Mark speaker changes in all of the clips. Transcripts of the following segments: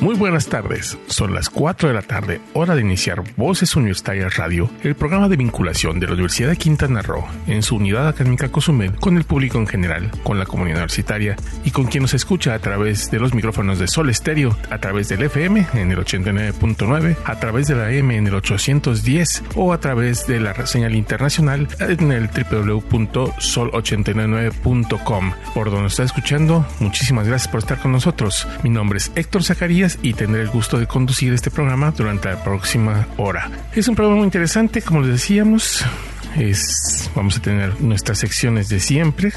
Speaker 1: Muy buenas tardes, son las 4 de la tarde, hora de iniciar Voces Universitarias Radio, el programa de vinculación de la Universidad de Quintana Roo en su unidad académica COSUMED con el público en general, con la comunidad universitaria y con quien nos escucha a través de los micrófonos de Sol Estéreo, a través del FM en el 89.9, a través de la M en el 810 o a través de la señal internacional en el www.sol899.com. Por donde está escuchando, muchísimas gracias por estar con nosotros. Mi nombre es Héctor Zacarías y tendré el gusto de conducir este programa durante la próxima hora. Es un programa muy interesante, como les decíamos. Es, vamos a tener nuestras secciones de siempre.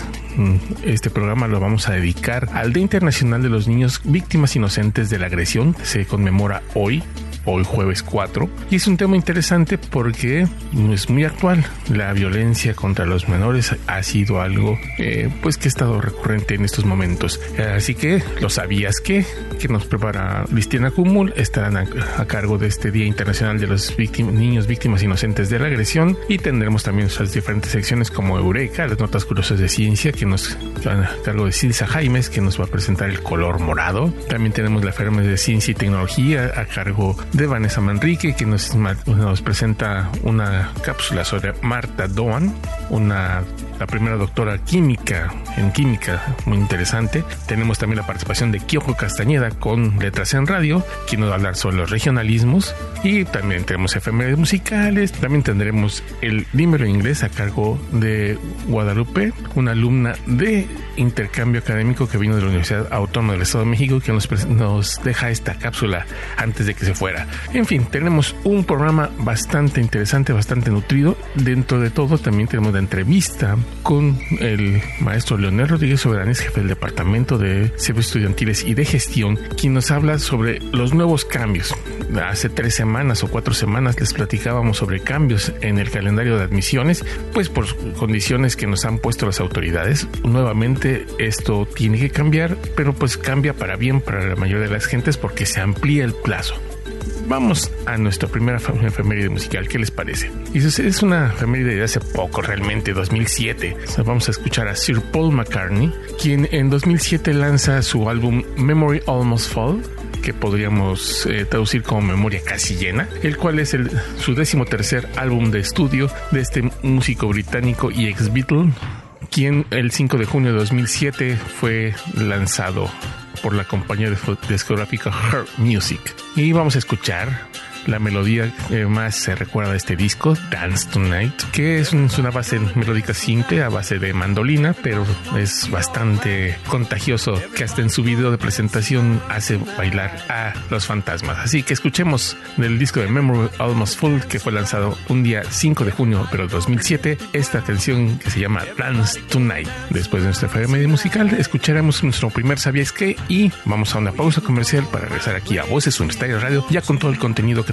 Speaker 1: Este programa lo vamos a dedicar al Día Internacional de los Niños Víctimas Inocentes de la Agresión. Se conmemora hoy, hoy jueves 4. Y es un tema interesante porque es muy actual. La violencia contra los menores ha sido algo eh, pues que ha estado recurrente en estos momentos. Así que lo sabías que, que nos prepara Listina Cumul, estarán a, a, cargo de este Día Internacional de los Niños Víctimas Inocentes de la Agresión y tendremos también nuestras diferentes secciones como Eureka, las notas curiosas de ciencia que nos van a cargo de Silsa Jaimes que nos va a presentar el color morado. También tenemos la Fermes de Ciencia y Tecnología a cargo de Vanessa Manrique, que nos, nos presenta una cápsula sobre Marta Doan, una la primera doctora química en química, muy interesante. Tenemos también la participación de Kiojo Castañeda con Letras en Radio, quien nos va a hablar sobre los regionalismos. Y también tenemos efemérides musicales. También tendremos el número inglés a cargo de Guadalupe, una alumna de intercambio académico que vino de la Universidad Autónoma del Estado de México, que nos, nos deja esta cápsula antes de que se fuera. En fin, tenemos un programa bastante interesante, bastante nutrido. Dentro de todo, también tenemos la entrevista con el maestro Leonel Rodríguez Soberanes, jefe del Departamento de Servicios Estudiantiles y de Gestión, quien nos habla sobre los nuevos cambios. Hace tres semanas o cuatro semanas les platicábamos sobre cambios en el calendario de admisiones, pues por condiciones que nos han puesto las autoridades. Nuevamente esto tiene que cambiar, pero pues cambia para bien para la mayoría de las gentes porque se amplía el plazo. Vamos a nuestra primera efeméride musical, ¿qué les parece? Y es una efeméride de hace poco, realmente, 2007. O vamos a escuchar a Sir Paul McCartney, quien en 2007 lanza su álbum Memory Almost Fall, que podríamos eh, traducir como Memoria Casi Llena, el cual es su décimo tercer álbum de estudio de este músico británico y ex Beatle, quien el 5 de junio de 2007 fue lanzado por la compañía discográfica Her Music. Y vamos a escuchar la melodía que más se recuerda de este disco, Dance Tonight, que es una base melódica simple a base de mandolina, pero es bastante contagioso que hasta en su video de presentación hace bailar a los fantasmas. Así que escuchemos del disco de Memory Almost Full que fue lanzado un día 5 de junio, pero 2007, esta canción que se llama Dance Tonight. Después de nuestra media musical, escucharemos nuestro primer Sabías que y vamos a una pausa comercial para regresar aquí a Voces Universitarias Radio ya con todo el contenido que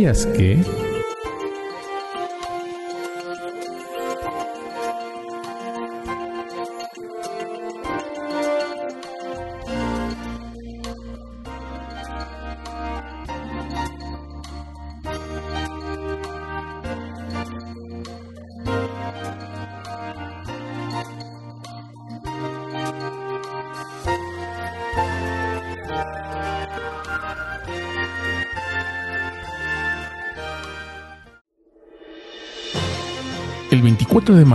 Speaker 1: ¿Sabías que?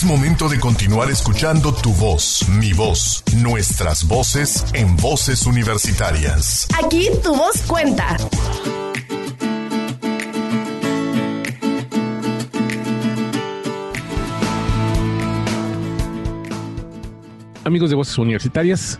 Speaker 2: Es momento de continuar escuchando tu voz, mi voz, nuestras voces en voces universitarias.
Speaker 3: Aquí tu voz cuenta.
Speaker 1: Amigos de Voces Universitarias,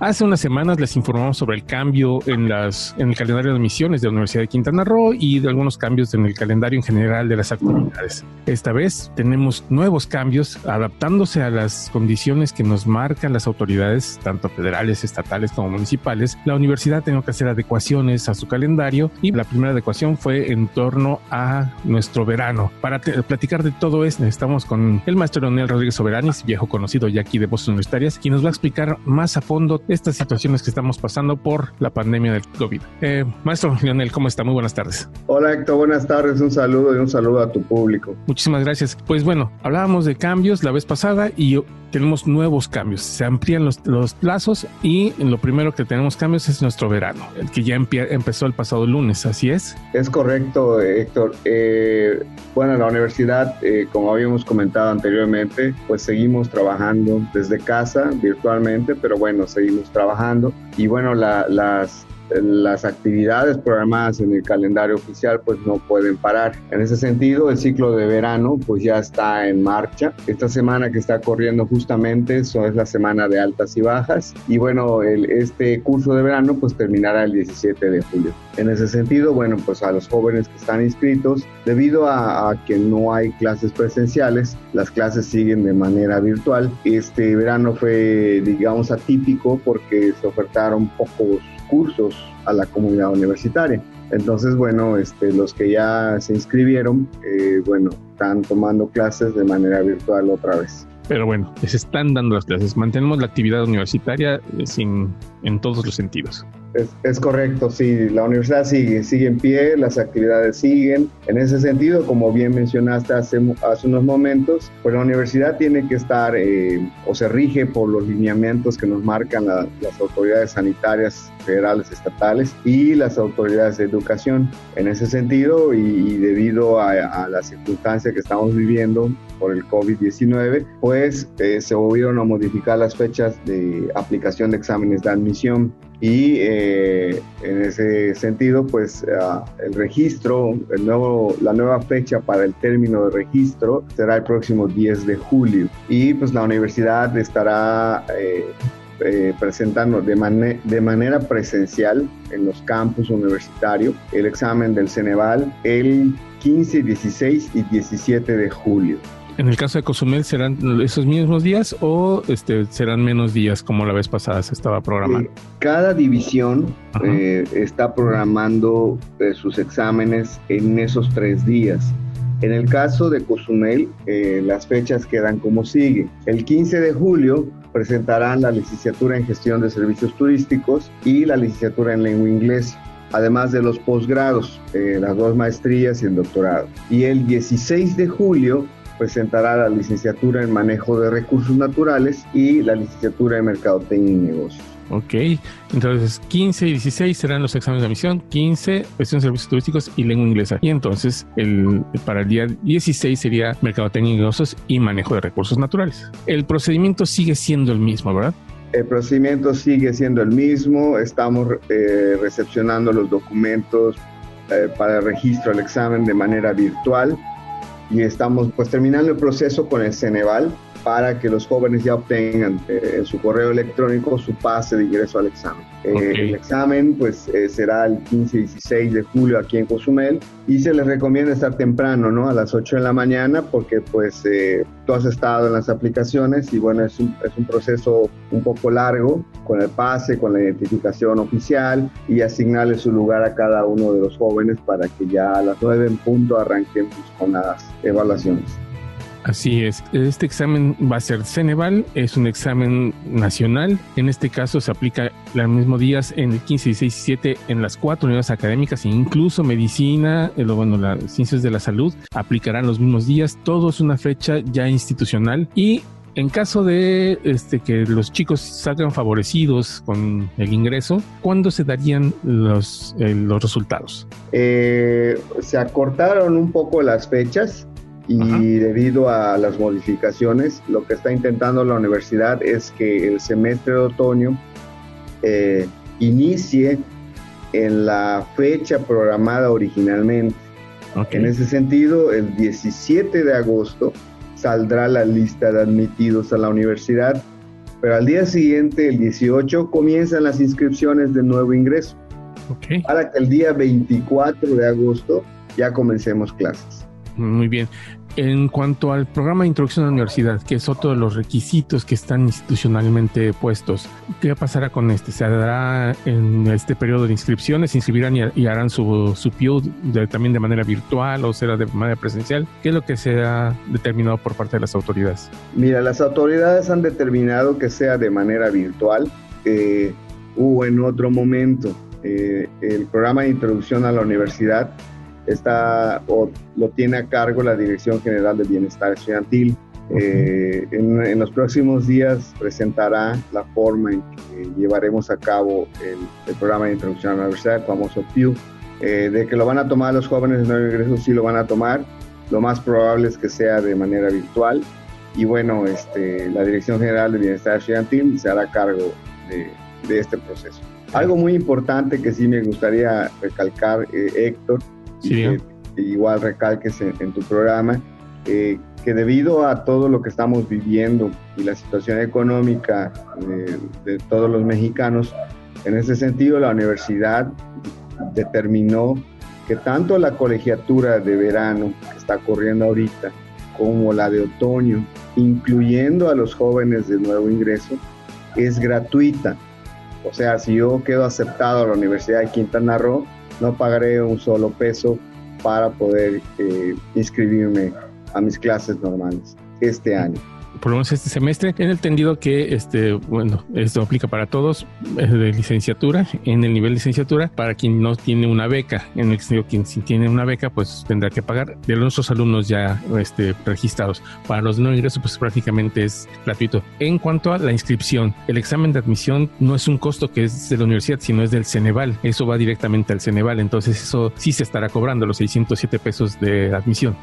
Speaker 1: Hace unas semanas les informamos sobre el cambio en, las, en el calendario de misiones de la Universidad de Quintana Roo y de algunos cambios en el calendario en general de las actividades. Esta vez tenemos nuevos cambios adaptándose a las condiciones que nos marcan las autoridades, tanto federales, estatales como municipales. La universidad tenía que hacer adecuaciones a su calendario y la primera adecuación fue en torno a nuestro verano. Para platicar de todo esto, estamos con el maestro Leonel Rodríguez Soberanis, viejo conocido ya aquí de Voces Universitarias, quien nos va a explicar más a fondo estas situaciones que estamos pasando por la pandemia del COVID. Eh, maestro Lionel, ¿cómo está? Muy buenas tardes.
Speaker 4: Hola Héctor, buenas tardes, un saludo y un saludo a tu público.
Speaker 1: Muchísimas gracias. Pues bueno, hablábamos de cambios la vez pasada y tenemos nuevos cambios, se amplían los, los plazos y lo primero que tenemos cambios es nuestro verano, el que ya empezó el pasado lunes, ¿así es?
Speaker 4: Es correcto, Héctor. Eh, bueno, la universidad, eh, como habíamos comentado anteriormente, pues seguimos trabajando desde casa, virtualmente, pero bueno, seguimos trabajando. Y bueno, las las actividades programadas en el calendario oficial pues no pueden parar. En ese sentido, el ciclo de verano pues ya está en marcha. Esta semana que está corriendo justamente eso es la semana de altas y bajas y bueno, el, este curso de verano pues terminará el 17 de julio. En ese sentido, bueno, pues a los jóvenes que están inscritos, debido a, a que no hay clases presenciales, las clases siguen de manera virtual. Este verano fue, digamos, atípico porque se ofertaron pocos cursos a la comunidad universitaria. Entonces, bueno, este, los que ya se inscribieron, eh, bueno, están tomando clases de manera virtual otra vez.
Speaker 1: Pero bueno, se están dando las clases. Mantenemos la actividad universitaria eh, sin, en todos los sentidos.
Speaker 4: Es, correcto, sí, la universidad sigue, sigue en pie, las actividades siguen. En ese sentido, como bien mencionaste hace, hace unos momentos, pues la universidad tiene que estar eh, o se rige por los lineamientos que nos marcan las autoridades sanitarias federales, estatales y las autoridades de educación. En ese sentido, y, debido a, a la circunstancia que estamos viviendo por el COVID-19, pues eh, se volvieron a modificar las fechas de aplicación de exámenes de admisión y eh, en ese sentido pues ah, el registro, el nuevo, la nueva fecha para el término de registro será el próximo 10 de julio y pues la universidad estará eh, eh, presentando de, de manera presencial en los campus universitarios el examen del Ceneval el 15, 16 y 17 de julio.
Speaker 1: En el caso de Cozumel, ¿serán esos mismos días o este, serán menos días como la vez pasada se estaba programando?
Speaker 4: cada división eh, está programando eh, sus exámenes en esos tres días. En el caso de Cozumel, eh, las fechas quedan como sigue. El 15 de julio presentarán la licenciatura en gestión de servicios turísticos y la licenciatura en lengua inglesa además de los posgrados, las dos maestrías y el doctorado. Y el 16 de julio presentará la licenciatura en manejo de recursos naturales y la licenciatura en mercadotecnia y negocios.
Speaker 1: Ok, entonces 15 y 16 serán los exámenes de admisión, 15 gestión de servicios turísticos y lengua inglesa. Y entonces el, para el día 16 sería mercadotecnia y negocios y manejo de recursos naturales. El procedimiento sigue siendo el mismo, ¿verdad?
Speaker 4: El procedimiento sigue siendo el mismo, estamos eh, recepcionando los documentos eh, para el registro al examen de manera virtual y estamos pues terminando el proceso con el Ceneval para que los jóvenes ya obtengan eh, en su correo electrónico su pase de ingreso al examen. Eh, el examen pues eh, será el 15 y 16 de julio aquí en Cozumel y se les recomienda estar temprano, ¿no? A las 8 de la mañana porque pues tú has estado en las aplicaciones y bueno, es un, es un proceso un poco largo con el pase, con la identificación oficial y asignarle su lugar a cada uno de los jóvenes para que ya a las 9 en punto arranquemos con las evaluaciones.
Speaker 1: Así es. Este examen va a ser Ceneval, es un examen nacional. En este caso se aplica los mismos días en el 15, 16 y 17 en las cuatro unidades académicas, incluso medicina, eh, bueno, las ciencias de la salud aplicarán los mismos días. Todo es una fecha ya institucional y en caso de este, que los chicos salgan favorecidos con el ingreso, ¿cuándo se darían los, eh, los resultados?
Speaker 4: Eh, se acortaron un poco las fechas y
Speaker 1: Ajá.
Speaker 4: debido a las modificaciones, lo que está intentando la universidad es que el semestre de otoño eh, inicie en la fecha programada originalmente.
Speaker 1: Ok.
Speaker 4: En ese sentido, el 17 de agosto saldrá la lista de admitidos a la universidad, pero al día siguiente, el 18, comienzan las inscripciones de nuevo ingreso,
Speaker 1: ok.
Speaker 4: para que el día 24 de agosto ya comencemos clases.
Speaker 1: Muy bien. En cuanto al programa de introducción a la universidad, que es otro de los requisitos que están institucionalmente puestos, ¿qué pasará con este? ¿Se dará en este periodo de inscripciones? ¿Se inscribirán y, harán su, su también de manera virtual o será de manera presencial? ¿Qué es lo que se ha determinado por parte de las autoridades?
Speaker 4: Mira, las autoridades han determinado que sea de manera virtual eh, o en otro momento. Eh, el programa de introducción a la universidad está o lo tiene a cargo la Dirección General de Bienestar Estudiantil. Eh, en, en los próximos días presentará la forma en que llevaremos a cabo el, el programa de introducción a la universidad, el famoso PIU. Eh, de que lo van a tomar los jóvenes de nuevo ingreso, sí lo van a tomar. Lo más probable es que sea de manera virtual y bueno, este, la Dirección General de Bienestar Estudiantil se hará cargo de, de este proceso. Algo muy importante que sí me gustaría recalcar, eh, Héctor, y
Speaker 1: Sí,
Speaker 4: que,
Speaker 1: bien.
Speaker 4: que igual recalques en, en tu programa, eh, que debido a todo lo que estamos viviendo y la situación económica eh, de todos los mexicanos, en ese sentido la universidad determinó que tanto la colegiatura de verano que está corriendo ahorita como la de otoño, incluyendo a los jóvenes de nuevo ingreso, es gratuita. O sea, si yo quedo aceptado a la Universidad de Quintana Roo, no pagaré un solo peso para poder eh, inscribirme a mis clases normales este año.
Speaker 1: Por lo menos este semestre, he entendido que este, bueno, esto aplica para todos de licenciatura, en el nivel de licenciatura, para quien no tiene una beca, en el sentido quien si tiene una beca, pues tendrá que pagar de nuestros alumnos ya este, registrados. Para los no ingresos, pues prácticamente es gratuito. En cuanto a la inscripción, el examen de admisión no es un costo que es de la universidad, sino es del Ceneval. Eso va directamente al Ceneval, entonces eso sí se estará cobrando los 607 pesos de admisión.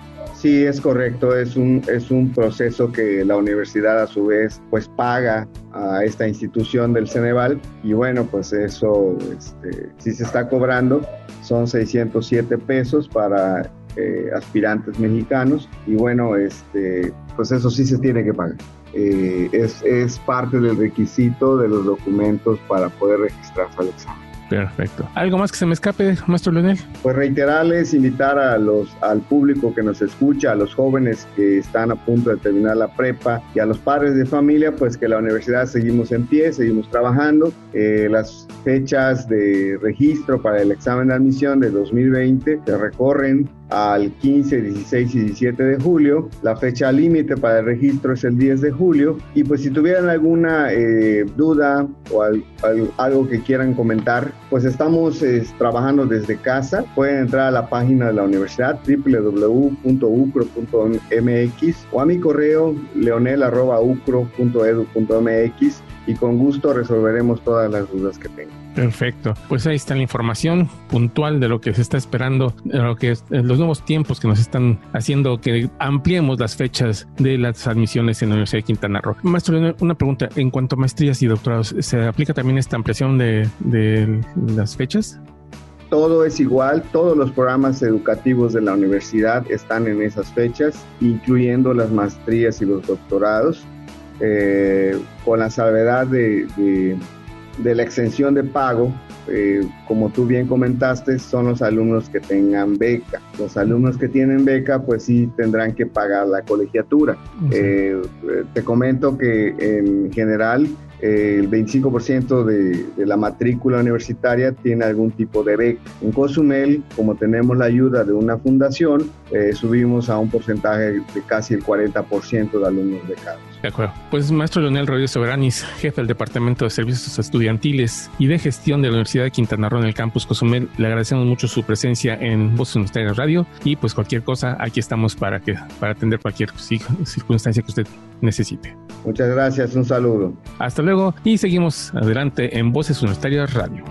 Speaker 4: Sí, es correcto, es un, es un proceso que la universidad a su vez pues paga a esta institución del Ceneval y bueno, pues eso este, sí se está cobrando, son 607 pesos para eh, aspirantes mexicanos y bueno, este, pues eso sí se tiene que pagar. Eh, es, es parte del requisito de los documentos para poder registrarse al examen.
Speaker 1: Perfecto. ¿Algo más que se me escape, maestro Leonel?
Speaker 4: Pues reiterarles, invitar a los, al público que nos escucha, a los jóvenes que están a punto de terminar la prepa y a los padres de familia, pues que la universidad seguimos en pie, seguimos trabajando. Eh, las fechas de registro para el examen de admisión de 2020 se recorren al 15, 16 y 17 de julio. La fecha límite para el registro es el 10 de julio. Y pues si tuvieran alguna eh, duda o al, al, algo que quieran comentar, pues estamos eh, trabajando desde casa. Pueden entrar a la página de la universidad www.ucro.mx o a mi correo leonel.ucro.edu.mx y con gusto resolveremos todas las dudas que tengan.
Speaker 1: Perfecto. Pues ahí está la información puntual de lo que se está esperando, de lo que es, los nuevos tiempos que nos están haciendo que ampliemos las fechas de las admisiones en la Universidad de Quintana Roo. Maestro, una pregunta. En cuanto a maestrías y doctorados, ¿se aplica también esta ampliación de, las fechas?
Speaker 4: todo es igual, todos los programas educativos de la universidad están en esas fechas, incluyendo las maestrías y los doctorados, eh, con la salvedad de, de, la exención de pago. Eh, como tú bien comentaste, son los alumnos que tengan beca. Los alumnos que tienen beca, pues sí tendrán que pagar la colegiatura. -huh. eh, te comento que en general eh, el 25% de, de, la matrícula universitaria tiene algún tipo de beca. En Cozumel, como tenemos la ayuda de una fundación, eh, subimos a un porcentaje de casi el 40% de alumnos becados.
Speaker 1: De acuerdo. Pues maestro Leonel Rodríguez Soberanis, jefe del Departamento de Servicios Estudiantiles y de Gestión de la Universidad de Quintana Roo en el campus Cozumel, le agradecemos mucho su presencia en Voz Universitaria Radio y pues cualquier cosa, aquí estamos para, que, para atender cualquier circunstancia que usted necesite.
Speaker 4: Muchas gracias, un saludo.
Speaker 1: Hasta luego y seguimos adelante en Voces Universitarias Radio.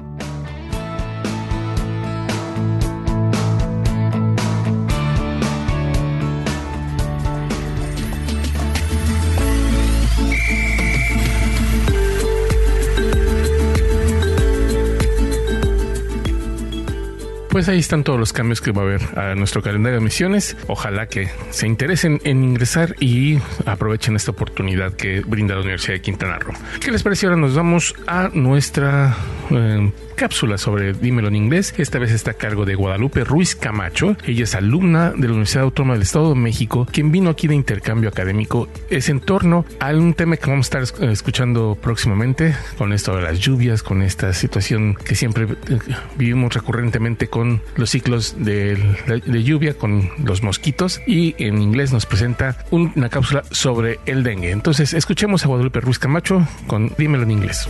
Speaker 1: Pues ahí están todos los cambios que va a haber a nuestro calendario de misiones. Ojalá que se interesen en ingresar y aprovechen esta oportunidad que brinda la Universidad de Quintana Roo. ¿Qué les parece? Ahora nos vamos a nuestra eh, cápsula sobre Dímelo en inglés. Esta vez está a cargo de Guadalupe Ruiz Camacho. Ella es alumna de la Universidad Autónoma del Estado de México, quien vino aquí de intercambio académico. Es en torno a un tema que vamos a estar escuchando próximamente, con esto de las lluvias, con esta situación que siempre eh, vivimos recurrentemente con los ciclos de, de lluvia, con los mosquitos. Y en inglés nos presenta una cápsula sobre el dengue. Entonces, escuchemos a Guadalupe Ruiz Camacho con Dímelo en inglés.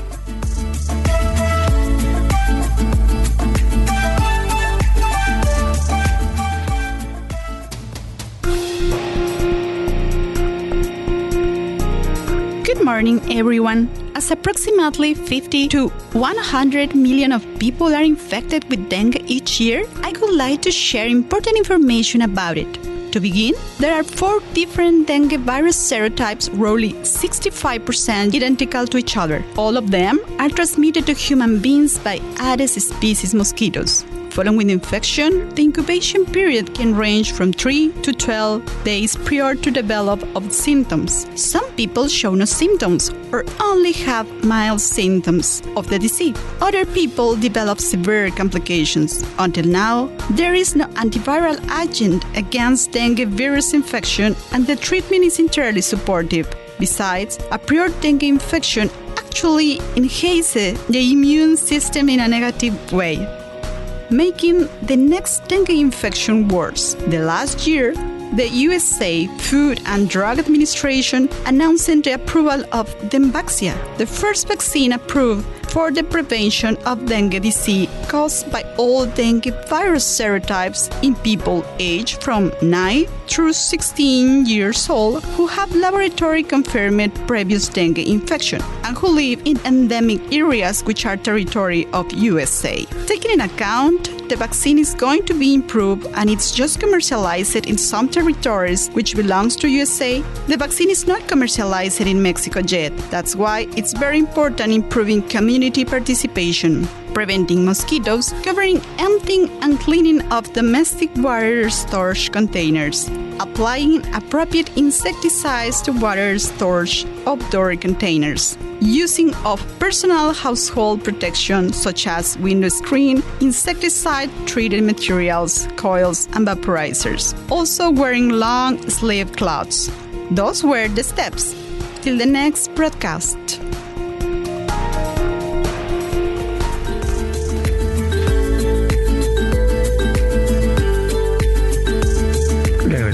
Speaker 5: Morning, everyone. As approximately 50 to 100 million of people are infected with dengue each year, I would like to share important information about it. To begin, there are four different dengue virus serotypes, roughly 65% identical to each other. All of them are transmitted to human beings by Aedes species mosquitoes. Following infection, the incubation period can range from 3 to 12 days prior to develop of symptoms. Some people show no symptoms or only have mild symptoms of the disease. Other people develop severe complications. Until now, there is no antiviral agent against dengue virus infection and the treatment is entirely supportive. Besides, a prior dengue infection actually enhances the immune system in a negative way making the next dengue infection worse. The last year, the USA Food and Drug Administration announced the approval of Demaxia, the first vaccine approved for the prevention of dengue disease caused by all dengue virus serotypes in people aged from 9 through 16 years old who have laboratory confirmed previous dengue infection and who live in endemic areas which are territory of USA. Taking in account the vaccine is going to be improved and it's just commercialized in some territories which belongs to USA, the vaccine is not commercialized in Mexico yet. That's why it's very important improving community participation preventing mosquitoes, covering, emptying, and cleaning of domestic water storage containers, applying appropriate insecticides to water storage outdoor containers, using of personal household protection such as window screen, insecticide treated materials, coils, and vaporizers. Also wearing long sleeve cloths. Those were the steps. Till the next broadcast.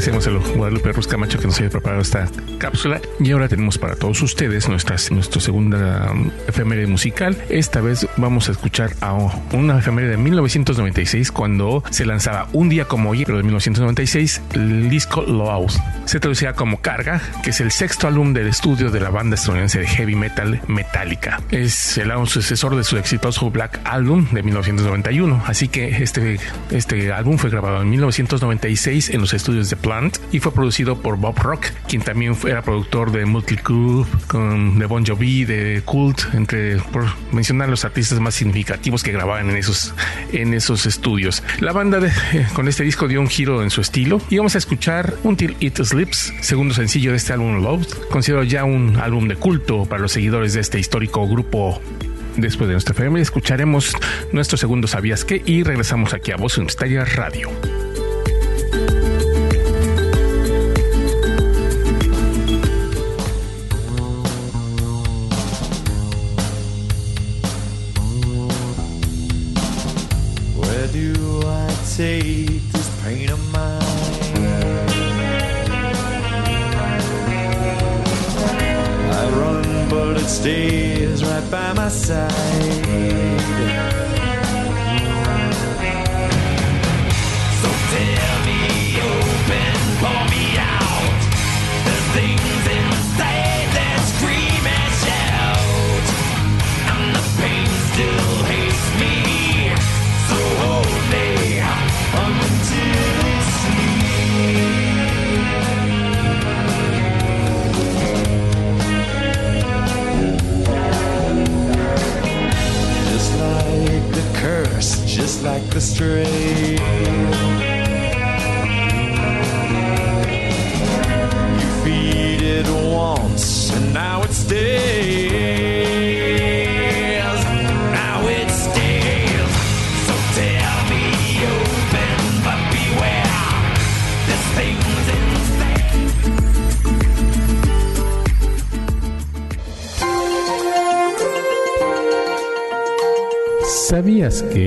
Speaker 1: Agradecemos a Guadalupe Ruz Camacho que nos haya preparado esta cápsula. Y ahora tenemos para todos ustedes nuestra, nuestra segunda um, efeméride musical. Esta vez vamos a escuchar a una efeméride de 1996 cuando se lanzaba un día como hoy, pero de 1996, el disco Loud. Se traducía como Carga, que es el sexto álbum del estudio de la banda estadounidense de heavy metal Metallica. Es el álbum sucesor de su exitoso Black Album de 1991. Así que este, este álbum fue grabado en 1996 en los estudios de Y fue producido por Bob Rock, quien también era productor de Multicrew, de Bon Jovi, de Cult, entre por mencionar los artistas más significativos que grababan en esos en esos estudios. La banda de, eh, con este disco dio un giro en su estilo y vamos a escuchar Until It Sleeps, segundo sencillo de este álbum Load, considerado ya un álbum de culto para los seguidores de este histórico grupo Después de nuestra familia escucharemos nuestro segundo Sabías qué y regresamos aquí a Voz Universitaria Radio.
Speaker 6: Take this pain of mine. I run, but it stays right by my side. Just like the strain. You feed it once, and now it stays. Now it stays. So tell me open, but beware. This thing's insane.
Speaker 1: ¿Sabías que?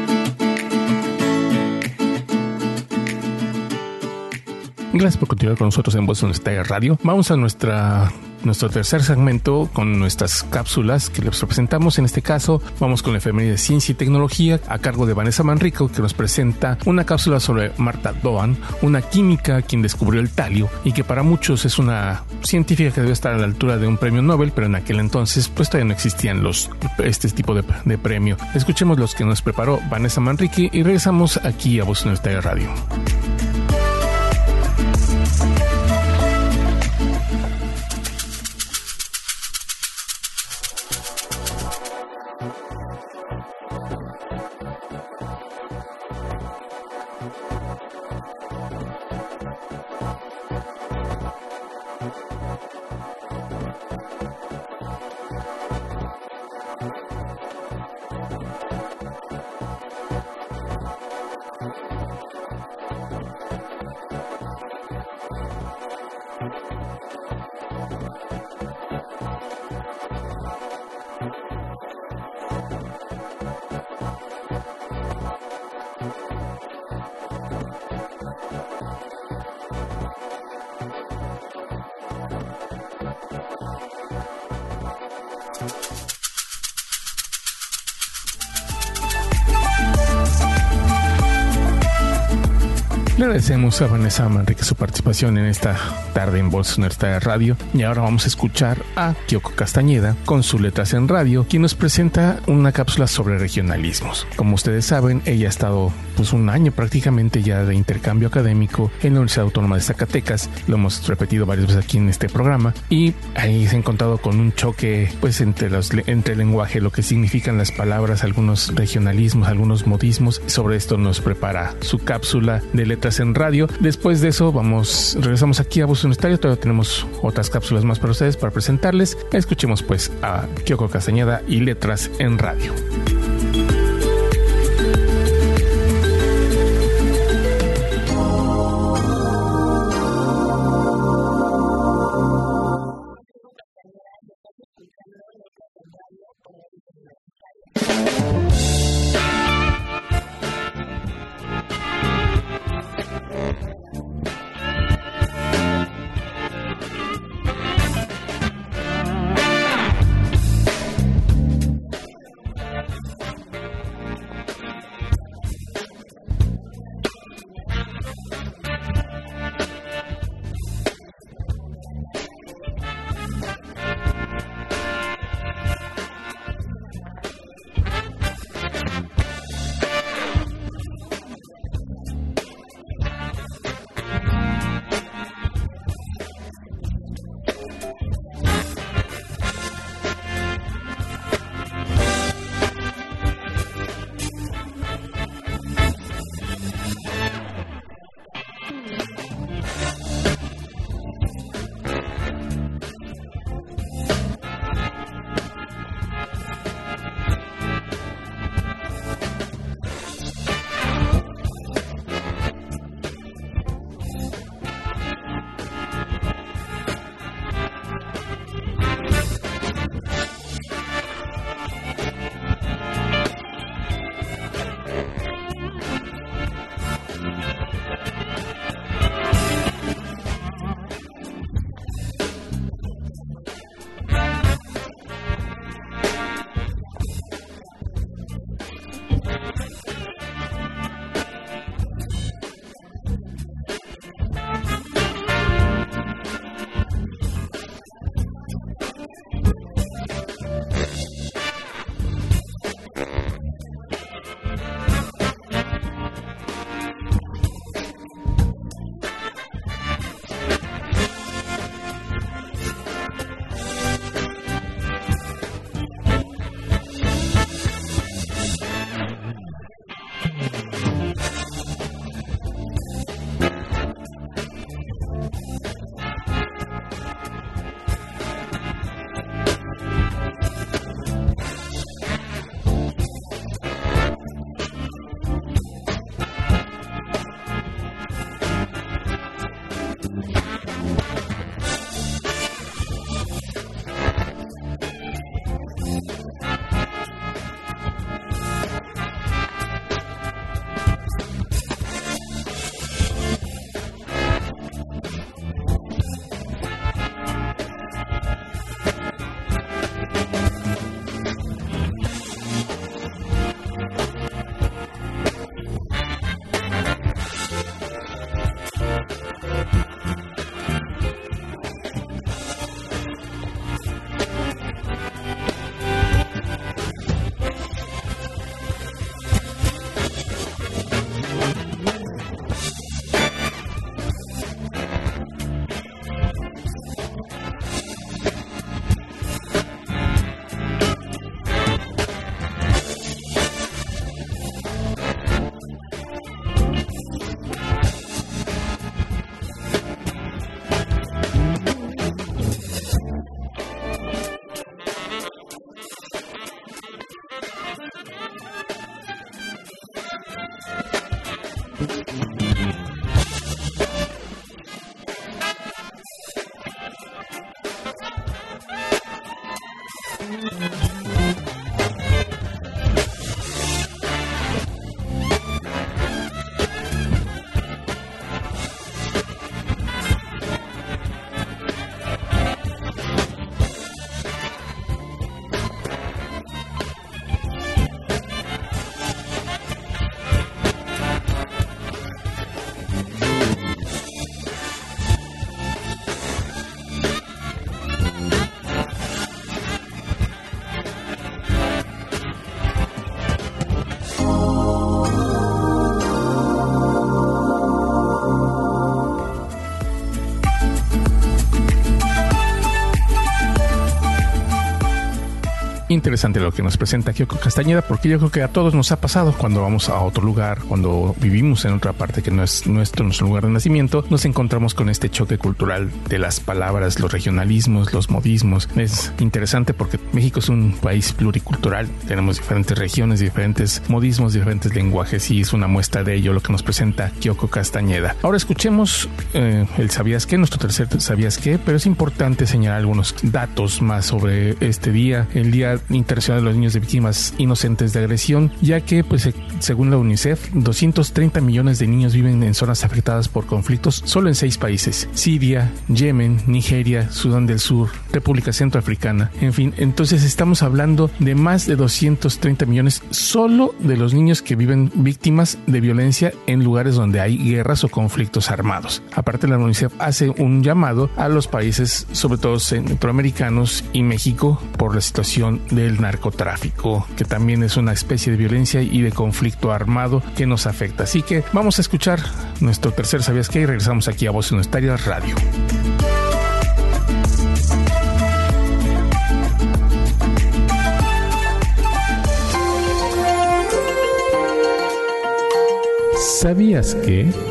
Speaker 1: Gracias por continuar con nosotros en Voz Universitaria Radio. Vamos a nuestra nuestro tercer segmento con nuestras cápsulas que les presentamos. En este caso, vamos con la efeméride de ciencia y tecnología a cargo de Vanessa Manrico, que nos presenta una cápsula sobre Marta Doan, una química quien descubrió el talio y que para muchos es una científica que debe estar a la altura de un premio Nobel, pero en aquel entonces pues todavía no existían los este tipo de, de premio. Escuchemos los que nos preparó Vanessa Manrique y regresamos aquí a Voz Universitaria Radio. Agradecemos a Vanessa Manrique su participación en esta tarde en Voz Universitaria Radio. Y ahora vamos a escuchar a Kyoko Castañeda con sus letras en radio, quien nos presenta una cápsula sobre regionalismos. Como ustedes saben, ella ha estado pues un año prácticamente ya de intercambio académico en la Universidad Autónoma de Zacatecas. Lo hemos repetido varias veces aquí en este programa. Y ahí se ha encontrado con un choque pues entre los entre el lenguaje, lo que significan las palabras, algunos regionalismos, algunos modismos. Sobre esto nos prepara su cápsula de letras en radio. Después de eso, vamos, regresamos aquí a Voz Universitaria. Todavía tenemos otras cápsulas más para ustedes para presentarles. Escuchemos pues a Kyoko Castañeda y letras en radio. Bye. Interesante lo que nos presenta Kyoko Castañeda porque yo creo que a todos nos ha pasado cuando vamos a otro lugar, cuando vivimos en otra parte que no es nuestro, nuestro lugar de nacimiento, nos encontramos con este choque cultural de las palabras, los regionalismos, los modismos. Es interesante porque México es un país pluricultural, tenemos diferentes regiones, diferentes modismos, diferentes lenguajes y es una muestra de ello lo que nos presenta Kyoko Castañeda. Ahora escuchemos eh, el Sabías qué, nuestro tercer Sabías qué, pero es importante señalar algunos datos más sobre este día, el Día Internacional de los Niños de Víctimas Inocentes de Agresión, ya que, pues, según la UNICEF, 230 millones de niños viven en zonas afectadas por conflictos solo en seis países: Siria, Yemen, Nigeria, Sudán del Sur, República Centroafricana. En fin, entonces estamos hablando de más de 230 millones solo de los niños que viven víctimas de violencia en lugares donde hay guerras o conflictos armados. Aparte, la UNICEF hace un llamado a los países, sobre todo centroamericanos y México, por la situación del narcotráfico, que también es una especie de violencia y de conflicto armado que nos afecta. Así que vamos a escuchar nuestro tercer Sabías que y regresamos aquí a Voz Universitaria Radio. ¿Sabías que?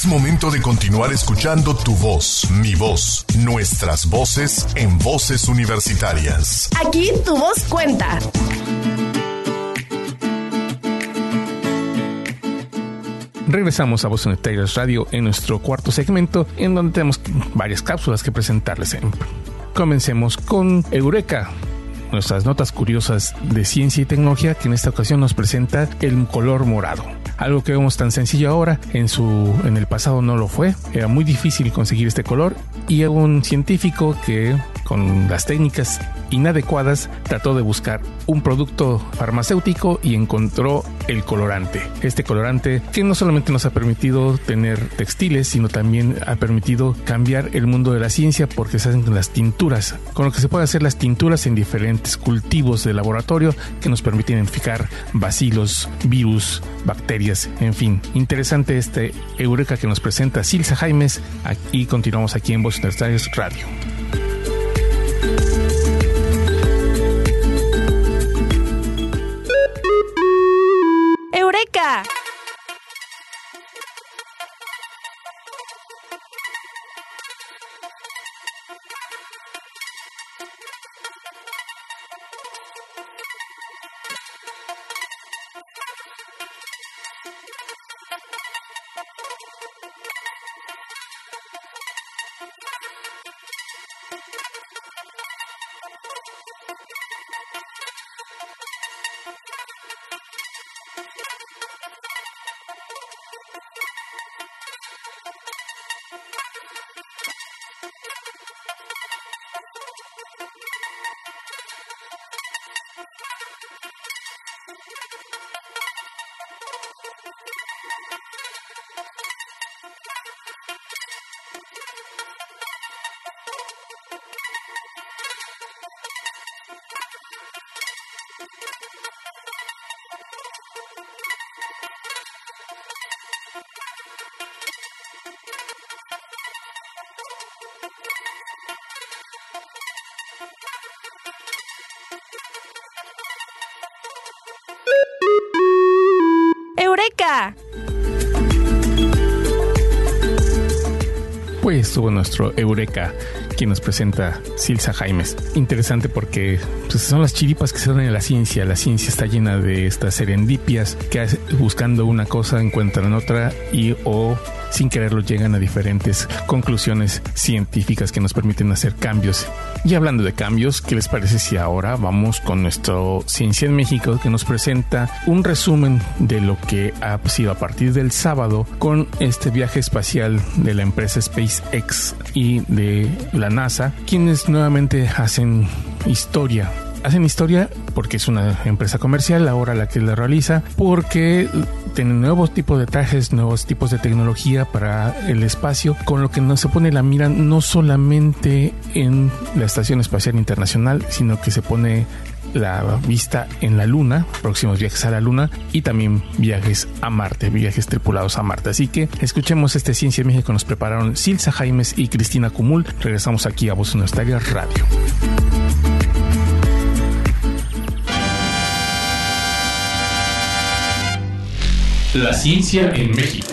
Speaker 2: Es momento de continuar escuchando tu voz, mi voz, nuestras voces en voces universitarias.
Speaker 3: Aquí tu voz cuenta.
Speaker 1: Regresamos a Voz Universitarias Radio en nuestro cuarto segmento, en donde tenemos varias cápsulas que presentarles. Comencemos con Eureka, nuestras notas curiosas de ciencia y tecnología, que en esta ocasión nos presenta el color morado algo que vemos tan sencillo ahora, en su en el pasado no lo fue, era muy difícil conseguir este color y un científico que con las técnicas inadecuadas trató de buscar un producto farmacéutico y encontró el colorante. Este colorante que no solamente nos ha permitido tener textiles, sino también ha permitido cambiar el mundo de la ciencia porque se hacen las tinturas, con lo que se puede hacer las tinturas en diferentes cultivos de laboratorio que nos permiten identificar bacilos, virus, bacterias, en fin. Interesante este Eureka que nos presenta Silsa Jaimes y continuamos aquí en Voz Universitarios Radio. Pues estuvo nuestro Eureka, quien nos presenta Silsa Jaimes. Interesante porque pues, son las chiripas que se dan en la ciencia. La ciencia está llena de estas serendipias que buscando una cosa encuentran otra y o sin quererlo llegan a diferentes conclusiones científicas que nos permiten hacer cambios y hablando de cambios, ¿qué les parece si ahora vamos con nuestro Ciencia en México que nos presenta un resumen de lo que ha sido a partir del sábado con este viaje espacial de la empresa SpaceX y de la NASA, quienes nuevamente hacen historia hacen historia porque es una empresa comercial ahora la que la realiza, porque tienen nuevos tipos de trajes, nuevos tipos de tecnología para el espacio, con lo que no se pone la mira no solamente en la Estación Espacial Internacional, sino que se pone la vista en la Luna, próximos viajes a la Luna y también viajes a Marte, viajes tripulados a Marte. Así que escuchemos este Ciencia México nos prepararon Silsa Jaimes y Cristina Cumul. Regresamos aquí a Voz Universitaria Radio.
Speaker 2: La ciencia en México.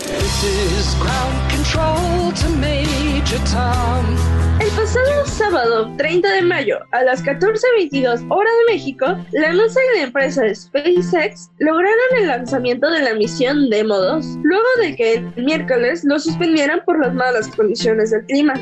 Speaker 3: El pasado sábado 30 de mayo a las 14.22 hora de México, la NASA y la empresa SpaceX lograron el lanzamiento de la misión Demo 2, luego de que el miércoles lo suspendieran por las malas condiciones del clima.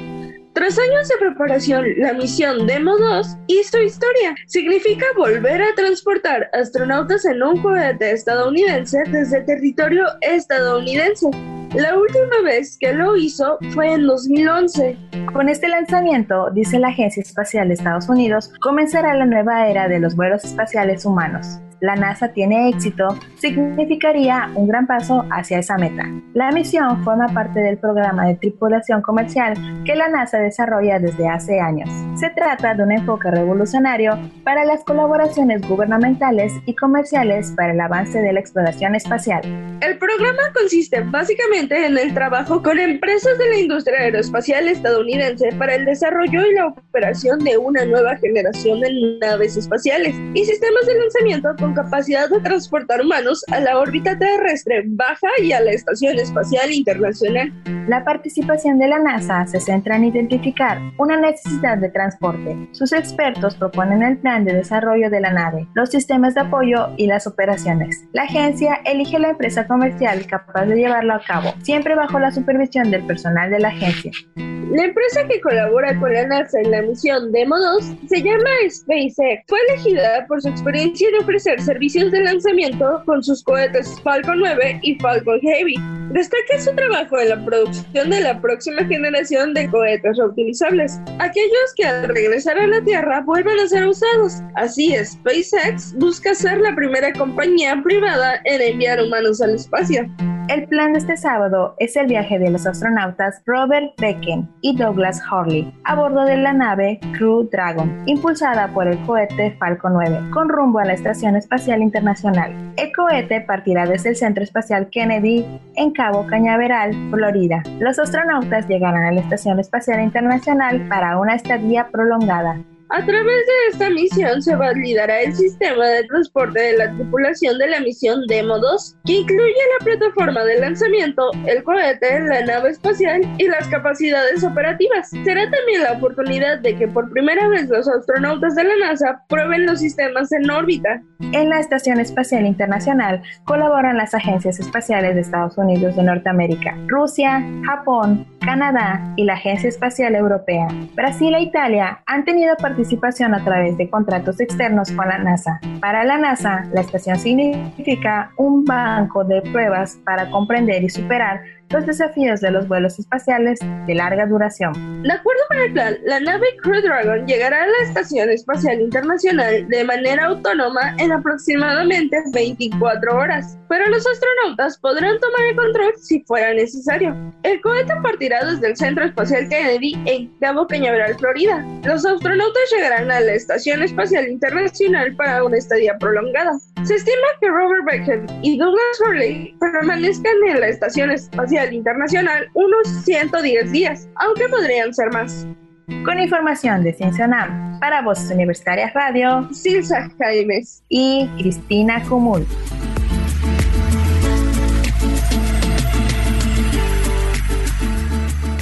Speaker 3: Tras años de preparación, la misión Demo 2 hizo historia. Significa volver a transportar astronautas en un cohete estadounidense desde territorio estadounidense. La última vez que lo hizo fue en 2011.
Speaker 7: Con este lanzamiento, dice la Agencia Espacial de Estados Unidos, comenzará la nueva era de los vuelos espaciales humanos la NASA tiene éxito, significaría un gran paso hacia esa meta. La misión forma parte del programa de tripulación comercial que la NASA desarrolla desde hace años. Se trata de un enfoque revolucionario para las colaboraciones gubernamentales y comerciales para el avance de la exploración espacial.
Speaker 3: El programa consiste básicamente en el trabajo con empresas de la industria aeroespacial estadounidense para el desarrollo y la operación de una nueva generación de naves espaciales y sistemas de lanzamiento con capacidad de transportar humanos a la órbita terrestre baja y a la Estación Espacial Internacional.
Speaker 7: La participación de la NASA se centra en identificar una necesidad de transporte. Sus expertos proponen el plan de desarrollo de la nave, los sistemas de apoyo y las operaciones. La agencia elige la empresa comercial capaz de llevarlo a cabo, siempre bajo la supervisión del personal de la agencia.
Speaker 3: La empresa que colabora con la NASA en la misión Demo 2 se llama SpaceX. Fue elegida por su experiencia de ofrecer servicios de lanzamiento con sus cohetes Falcon 9 y Falcon Heavy. Destaca su trabajo en la producción de la próxima generación de cohetes reutilizables, aquellos que al regresar a la Tierra vuelvan a ser usados. Así, SpaceX busca ser la primera compañía privada en enviar humanos al espacio.
Speaker 7: El plan de este sábado es el viaje de los astronautas Robert Becken y Douglas Hurley a bordo de la nave Crew Dragon, impulsada por el cohete Falcon 9, con rumbo a la Estación Espacial Internacional. El cohete partirá desde el Centro Espacial Kennedy en Cabo Cañaveral, Florida. Los astronautas llegarán a la Estación Espacial Internacional para una estadía prolongada.
Speaker 3: A través de esta misión se validará el sistema de transporte de la tripulación de la misión Demo 2, que incluye la plataforma de lanzamiento, el cohete, la nave espacial y las capacidades operativas. Será también la oportunidad de que por primera vez los astronautas de la NASA prueben los sistemas en órbita.
Speaker 7: En la Estación Espacial Internacional colaboran las agencias espaciales de Estados Unidos de Norteamérica, Rusia, Japón, Canadá y la Agencia Espacial Europea. Brasil e Italia han tenido participación a través de contratos externos con la NASA. Para la NASA, la estación significa un banco de pruebas para comprender y superar los desafíos de los vuelos espaciales de larga duración.
Speaker 3: De acuerdo con el plan, la nave Crew Dragon llegará a la Estación Espacial Internacional de manera autónoma en aproximadamente 24 horas, pero los astronautas podrán tomar el control si fuera necesario. El cohete partirá desde el Centro Espacial Kennedy en Cabo Cañaveral, Florida. Los astronautas llegarán a la Estación Espacial Internacional para una estadía prolongada. Se estima que Robert Beckham y Douglas Hurley permanezcan en la Estación Espacial Internacional unos 110 días, aunque podrían ser más.
Speaker 7: Con información de Ciencia UNAM, para Voces Universitarias Radio,
Speaker 3: Silsa Jaimes
Speaker 7: y Cristina Cumul.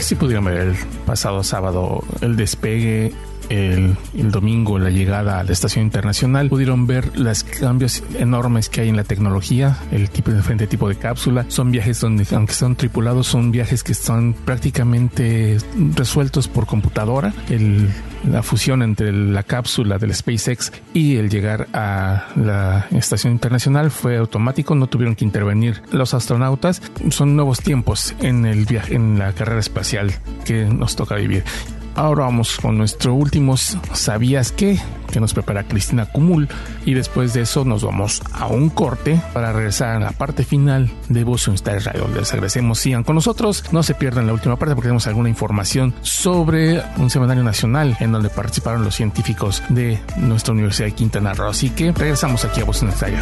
Speaker 1: sí pudieron ver el pasado sábado el despegue el, el, domingo la llegada a la estación internacional pudieron ver los cambios enormes que hay en la tecnología, el tipo de diferente tipo de cápsula. Son viajes donde, aunque son tripulados, son viajes que están prácticamente resueltos por computadora. El, la fusión entre la cápsula del SpaceX y el llegar a la estación internacional fue automático, no tuvieron que intervenir los astronautas. Son nuevos tiempos en el viaje, en la carrera espacial que nos toca vivir. Ahora vamos con nuestro último ¿Sabías qué? que nos prepara Cristina Cumul y después de eso nos vamos a un corte para regresar a la parte final de Boston Style Radio. Les agradecemos, sigan con nosotros, no se pierdan la última parte porque tenemos alguna información sobre un seminario nacional en donde participaron los científicos de nuestra Universidad de Quintana Roo. Así que regresamos aquí a Boston Style.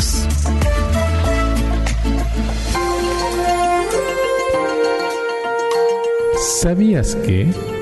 Speaker 1: ¿Sabías que...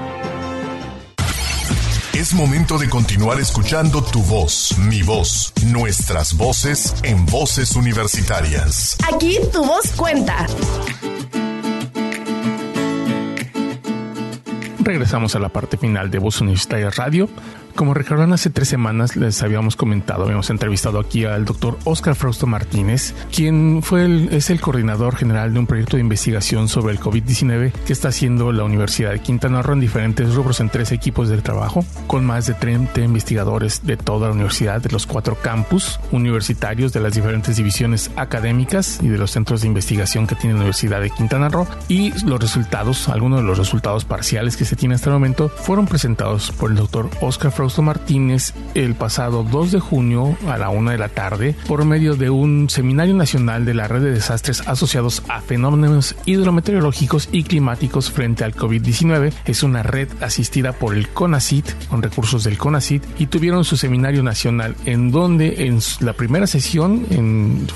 Speaker 2: Es momento de continuar escuchando tu voz, mi voz, nuestras voces en voces universitarias.
Speaker 8: Aquí tu voz cuenta.
Speaker 1: Regresamos a la parte final de Voz Universitaria Radio. Como recordarán, hace tres semanas les habíamos comentado, habíamos entrevistado aquí al doctor Oscar Frausto Martínez, quien fue el, es el coordinador general de un proyecto de investigación sobre el COVID-19 que está haciendo la Universidad de Quintana Roo en diferentes rubros en tres equipos de trabajo, con más de 30 investigadores de toda la universidad, de los cuatro campus universitarios, de las diferentes divisiones académicas y de los centros de investigación que tiene la Universidad de Quintana Roo. Y los resultados, algunos de los resultados parciales que se tienen hasta el momento, fueron presentados por el doctor Oscar Frausto Martínez el pasado 2 de junio a la una de la tarde por medio de un seminario nacional de la red de desastres asociados a fenómenos hidrometeorológicos y climáticos frente al COVID-19. Es una red asistida por el CONACIT con recursos del CONACIT y tuvieron su seminario nacional en donde en la primera sesión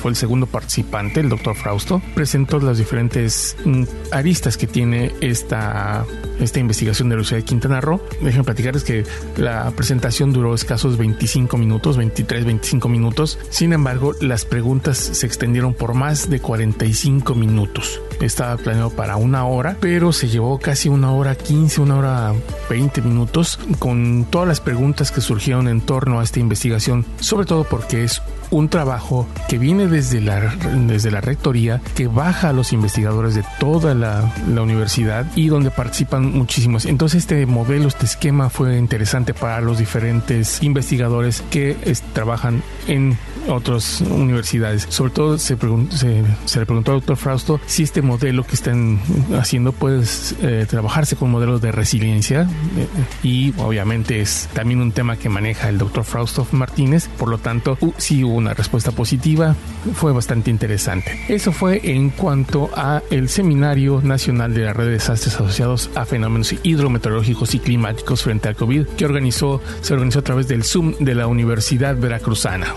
Speaker 1: fue el segundo participante, el doctor Frausto, presentó las diferentes mm, aristas que tiene esta, esta investigación de la Universidad de Quintana Roo. Déjenme platicarles que la presentación duró escasos 25 minutos, 23, 25 minutos. Sin embargo, las preguntas se extendieron por más de 45 minutos. Estaba planeado para una hora, pero se llevó casi una hora 15, una hora 20 minutos con todas las preguntas que surgieron en torno a esta investigación, sobre todo porque es un trabajo que viene desde la, desde la rectoría, que baja a los investigadores de toda la, la universidad y donde participan muchísimos. Entonces este modelo, este esquema fue interesante para los diferentes investigadores que trabajan en otras universidades. Sobre todo se, se, se, le preguntó al doctor Frausto si este modelo que están haciendo puede eh, trabajarse con modelos de resiliencia eh, y obviamente es también un tema que maneja el doctor Frausto Martínez. Por lo tanto, uh, sí hubo una respuesta positiva. Fue bastante interesante. Eso fue en cuanto a el Seminario Nacional de la Red de Desastres Asociados a Fenómenos Hidrometeorológicos y Climáticos frente al COVID que organizó, se organizó a través del Zoom de la Universidad Veracruzana.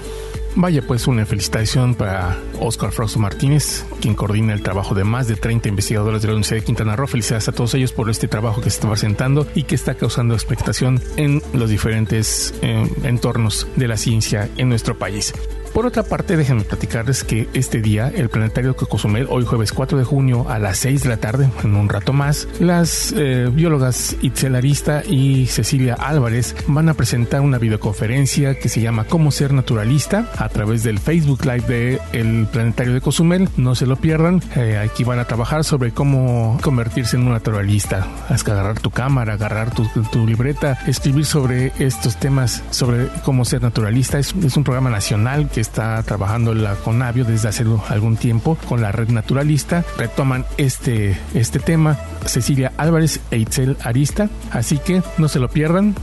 Speaker 1: Vaya pues una felicitación para Oscar Frausto Martínez, quien coordina el trabajo de más de 30 investigadores de la Universidad de Quintana Roo. Felicidades a todos ellos por este trabajo que se está presentando y que está causando expectación en los diferentes eh, entornos de la ciencia en nuestro país. Por otra parte, déjenme platicarles que este día, el planetario de Cozumel, hoy jueves 4 de junio a las 6 de la tarde, en un rato más, las eh, biólogas Itzel Arista y Cecilia Álvarez van a presentar una videoconferencia que se llama Cómo ser naturalista a través del Facebook Live de el planetario de Cozumel. No se lo pierdan. Eh, aquí van a trabajar sobre cómo convertirse en un naturalista. Haz que agarrar tu cámara, agarrar tu, tu, libreta, escribir sobre estos temas, sobre cómo ser naturalista. Es, es un programa nacional que está trabajando la CONAVIO desde hace algún tiempo con la red naturalista. Retoman este, este tema Cecilia Álvarez e Itzel Arista. Así que no se lo pierdan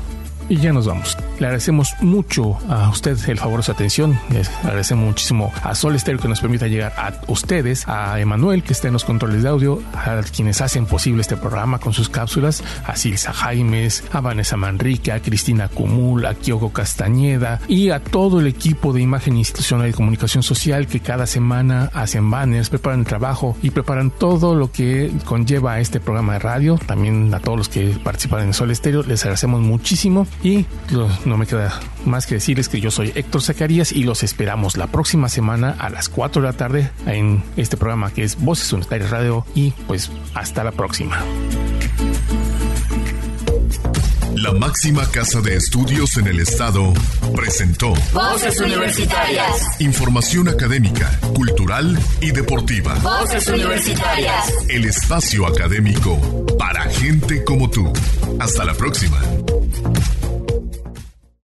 Speaker 1: y ya nos vamos. Le agradecemos mucho a usted el favor de su atención. Le agradecemos muchísimo a Sol Estéreo que nos permita llegar a ustedes, a Emanuel que está en los controles de audio, a quienes hacen posible este programa con sus cápsulas, a Silsa Jaimes, a Vanessa Manrique, a Cristina Cumul, a Kiogo Castañeda y a todo el equipo de imagen institucional y comunicación social que cada semana hacen banners, preparan el trabajo y preparan todo lo que conlleva a este programa de radio. También a todos los que participan en Sol Estéreo les agradecemos muchísimo y no me queda más que decirles que yo soy Héctor Zacarías y los esperamos la próxima semana a las 4 de la tarde en este programa que es Voces Unitarias Radio y pues hasta la próxima.
Speaker 2: La máxima casa de estudios en el estado presentó
Speaker 8: Voces Universitarias.
Speaker 2: Información académica, cultural y deportiva.
Speaker 8: Voces Universitarias.
Speaker 2: El espacio académico para gente como tú. Hasta la próxima.